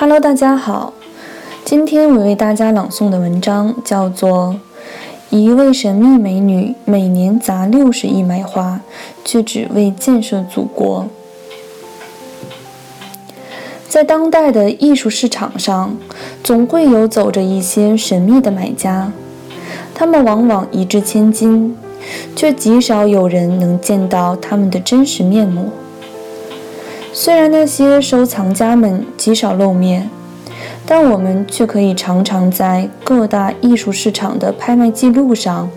Hello，大家好。今天我为大家朗诵的文章叫做《一位神秘美女每年砸六十亿买花，却只为建设祖国》。在当代的艺术市场上，总会有走着一些神秘的买家，他们往往一掷千金，却极少有人能见到他们的真实面目。虽然那些收藏家们极少露面，但我们却可以常常在各大艺术市场的拍卖记录上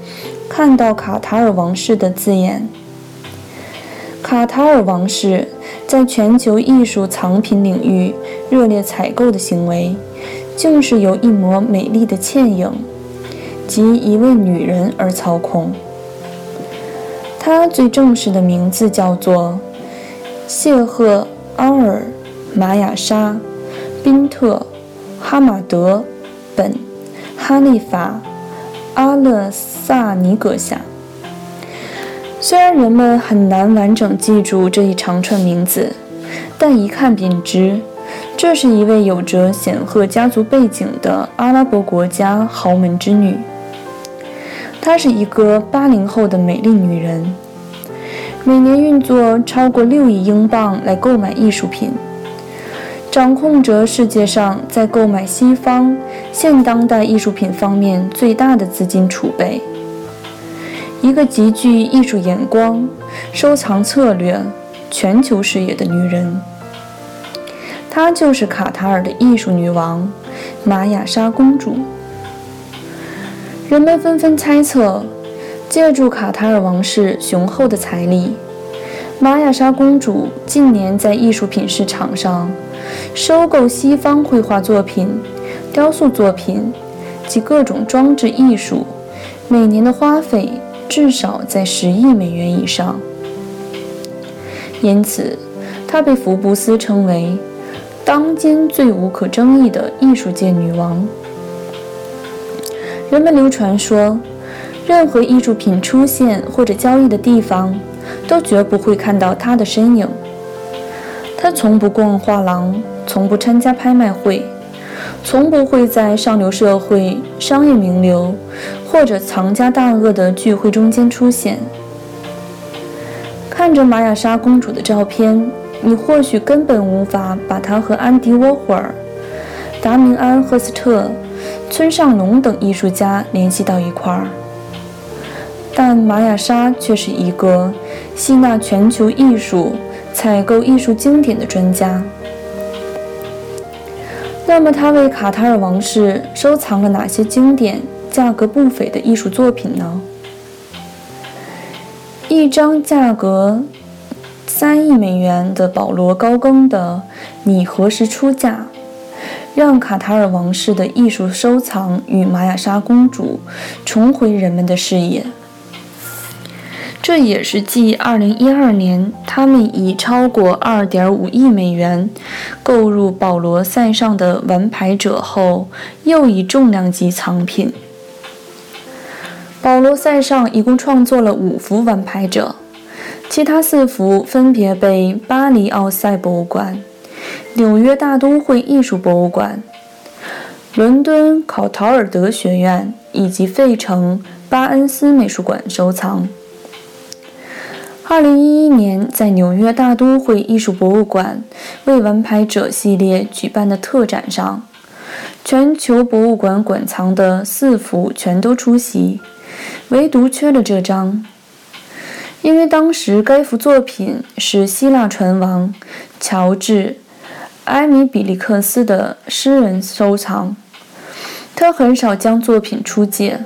看到卡塔尔王室的字眼。卡塔尔王室在全球艺术藏品领域热烈采购的行为，竟是由一抹美丽的倩影及一位女人而操控。她最正式的名字叫做谢赫。阿尔、玛雅莎、宾特、哈马德、本、哈利法、阿勒萨尼阁下。虽然人们很难完整记住这一长串名字，但一看便知，这是一位有着显赫家族背景的阿拉伯国家豪门之女。她是一个八零后的美丽女人。每年运作超过六亿英镑来购买艺术品，掌控着世界上在购买西方现当代艺术品方面最大的资金储备。一个极具艺术眼光、收藏策略、全球视野的女人，她就是卡塔尔的艺术女王玛雅莎公主。人们纷纷猜测。借助卡塔尔王室雄厚的财力，玛雅莎公主近年在艺术品市场上收购西方绘画作品、雕塑作品及各种装置艺术，每年的花费至少在十亿美元以上。因此，她被福布斯称为当今最无可争议的艺术界女王。人们流传说。任何艺术品出现或者交易的地方，都绝不会看到他的身影。他从不逛画廊，从不参加拍卖会，从不会在上流社会、商业名流或者藏家大鳄的聚会中间出现。看着玛雅莎公主的照片，你或许根本无法把她和安迪沃霍尔、达明安赫斯特、村上隆等艺术家联系到一块儿。但玛雅莎却是一个吸纳全球艺术、采购艺术经典的专家。那么，他为卡塔尔王室收藏了哪些经典、价格不菲的艺术作品呢？一张价格三亿美元的保罗高更的《你何时出嫁》，让卡塔尔王室的艺术收藏与玛雅莎公主重回人们的视野。这也是继2012年他们以超过2.5亿美元购入保罗塞尚的《玩牌者》后，又一重量级藏品。保罗塞尚一共创作了五幅《玩牌者》，其他四幅分别被巴黎奥赛博物馆、纽约大都会艺术博物馆、伦敦考陶尔德学院以及费城巴恩斯美术馆收藏。二零一一年，在纽约大都会艺术博物馆为《玩牌者》系列举办的特展上，全球博物馆馆藏的四幅全都出席，唯独缺了这张。因为当时该幅作品是希腊船王乔治·埃米比利克斯的私人收藏，他很少将作品出借。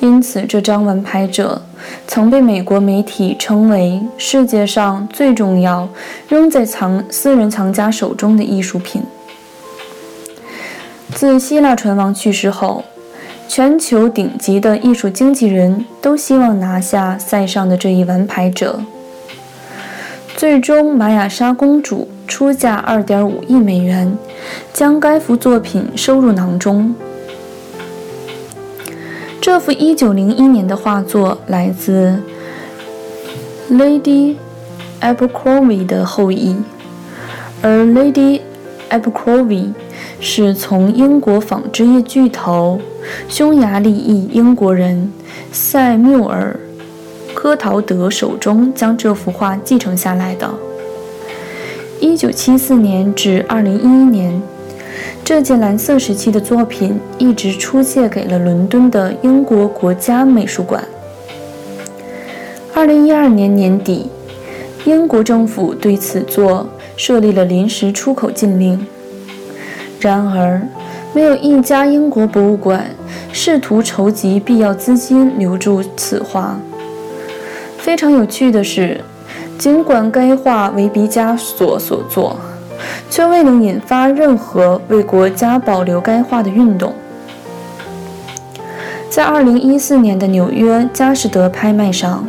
因此这张玩牌者曾被美国媒体称为世界上最重要、仍在藏私人藏家手中的艺术品。自希腊船王去世后，全球顶级的艺术经纪人都希望拿下塞上的这一玩牌者。最终，玛雅莎公主出价2.5亿美元，将该幅作品收入囊中。这幅1901年的画作来自 Lady Abercrombie 的后裔，而 Lady Abercrombie 是从英国纺织业巨头匈牙利裔英国人塞缪尔。科陶德手中将这幅画继承下来的。一九七四年至二零一一年，这件蓝色时期的作品一直出借给了伦敦的英国国家美术馆。二零一二年年底，英国政府对此作设立了临时出口禁令。然而，没有一家英国博物馆试图筹集必要资金留住此画。非常有趣的是，尽管该画为毕加索所作，却未能引发任何为国家保留该画的运动。在2014年的纽约佳士得拍卖上，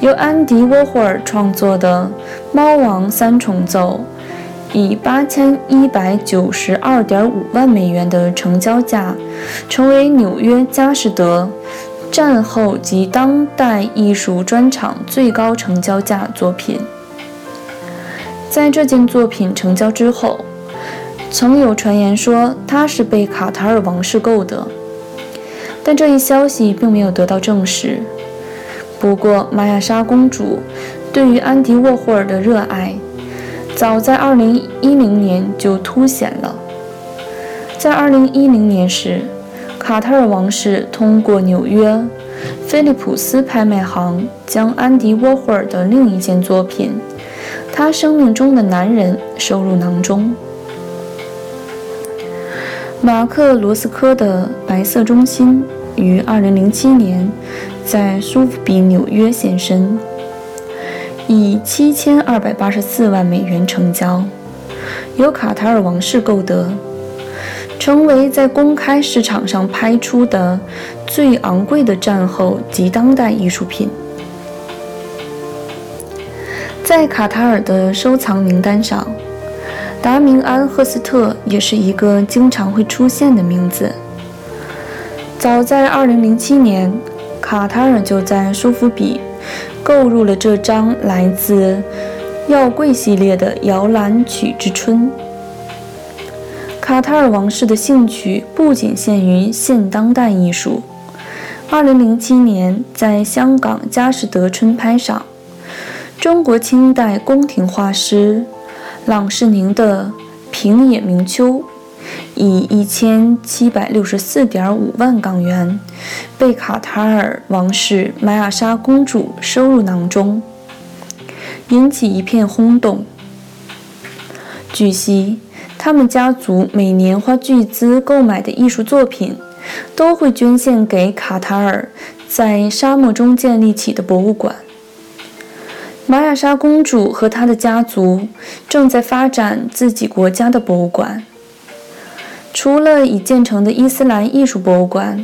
由安迪沃霍尔创作的《猫王三重奏》以8192.5万美元的成交价，成为纽约佳士得。战后及当代艺术专场最高成交价作品。在这件作品成交之后，曾有传言说它是被卡塔尔王室购的，但这一消息并没有得到证实。不过，玛雅莎公主对于安迪沃霍尔的热爱，早在2010年就凸显了。在2010年时。卡塔尔王室通过纽约菲利普斯拍卖行将安迪沃霍尔的另一件作品《他生命中的男人》收入囊中。马克罗斯科的《白色中心》于2007年在苏富比纽约现身，以7284万美元成交，由卡塔尔王室购得。成为在公开市场上拍出的最昂贵的战后及当代艺术品。在卡塔尔的收藏名单上，达明安·赫斯特也是一个经常会出现的名字。早在2007年，卡塔尔就在苏富比购入了这张来自耀贵系列的摇篮曲之春。卡塔尔王室的兴趣不仅限于现当代艺术。2007年，在香港佳士得春拍上，中国清代宫廷画师郎世宁的《平野明秋》以1764.5万港元被卡塔尔王室玛雅莎公主收入囊中，引起一片轰动。据悉。他们家族每年花巨资购买的艺术作品，都会捐献给卡塔尔在沙漠中建立起的博物馆。玛雅莎公主和她的家族正在发展自己国家的博物馆。除了已建成的伊斯兰艺术博物馆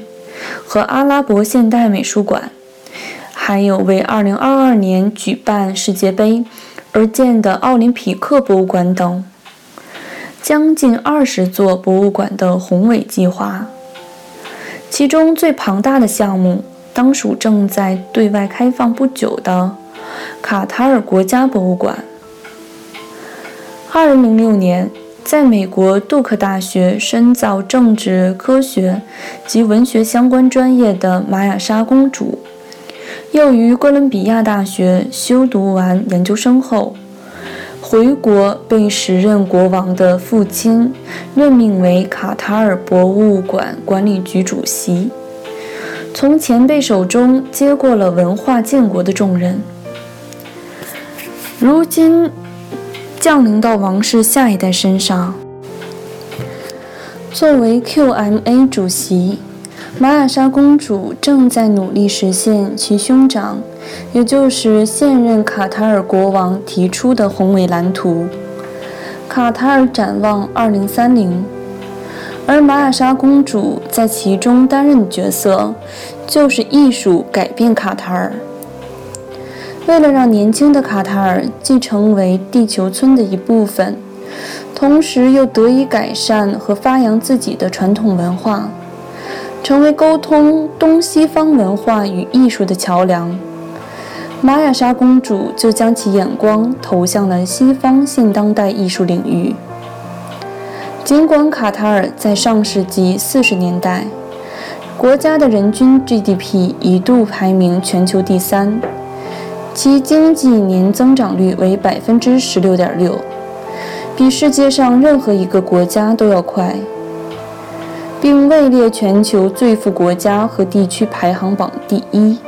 和阿拉伯现代美术馆，还有为2022年举办世界杯而建的奥林匹克博物馆等。将近二十座博物馆的宏伟计划，其中最庞大的项目当属正在对外开放不久的卡塔尔国家博物馆。二零零六年，在美国杜克大学深造政治科学及文学相关专业的玛雅莎公主，又于哥伦比亚大学修读完研究生后。回国被时任国王的父亲任命为卡塔尔博物馆管理局主席，从前辈手中接过了文化建国的重任，如今降临到王室下一代身上。作为 QMA 主席，玛雅莎公主正在努力实现其兄长，也就是现任卡塔尔国王提出的宏伟蓝图——卡塔尔展望2030。而玛雅莎公主在其中担任的角色，就是艺术改变卡塔尔。为了让年轻的卡塔尔既成为地球村的一部分，同时又得以改善和发扬自己的传统文化。成为沟通东西方文化与艺术的桥梁，玛雅莎公主就将其眼光投向了西方现当代艺术领域。尽管卡塔尔在上世纪四十年代，国家的人均 GDP 一度排名全球第三，其经济年增长率为百分之十六点六，比世界上任何一个国家都要快。并位列全球最富国家和地区排行榜第一。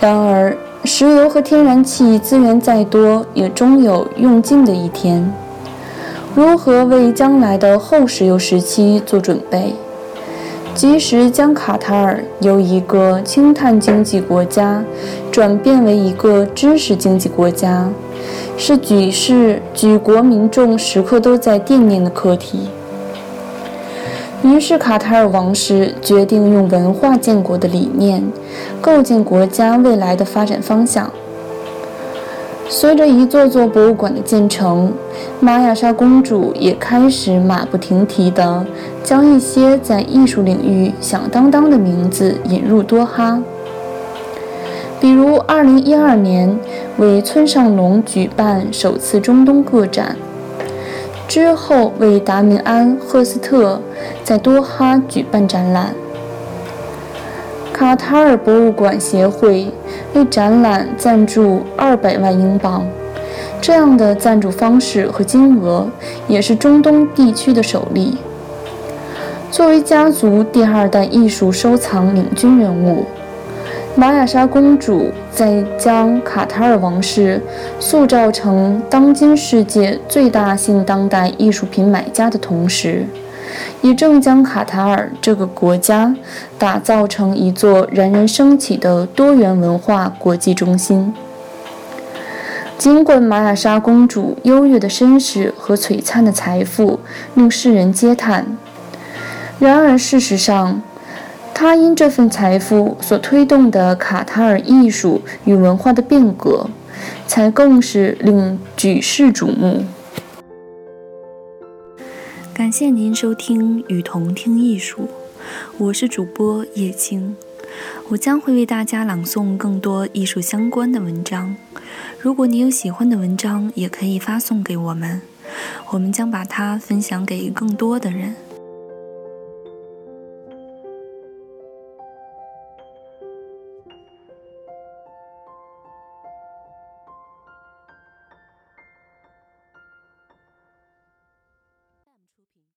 然而，石油和天然气资源再多，也终有用尽的一天。如何为将来的后石油时期做准备？及时将卡塔尔由一个轻碳经济国家转变为一个知识经济国家，是举世举国民众时刻都在惦念的课题。于是，卡塔尔王室决定用文化建国的理念，构建国家未来的发展方向。随着一座座博物馆的建成，玛雅莎公主也开始马不停蹄地将一些在艺术领域响当当的名字引入多哈。比如，2012年为村上隆举办首次中东个展。之后，为达明安·赫斯特在多哈举办展览。卡塔尔博物馆协会为展览赞助二百万英镑，这样的赞助方式和金额也是中东地区的首例。作为家族第二代艺术收藏领军人物。玛雅莎公主在将卡塔尔王室塑造成当今世界最大性当代艺术品买家的同时，也正将卡塔尔这个国家打造成一座冉冉升起的多元文化国际中心。尽管玛雅莎公主优越的身世和璀璨的财富令世人嗟叹，然而事实上，他因这份财富所推动的卡塔尔艺术与文化的变革，才更是令举世瞩目。感谢您收听《与同听艺术》，我是主播叶青，我将会为大家朗诵更多艺术相关的文章。如果你有喜欢的文章，也可以发送给我们，我们将把它分享给更多的人。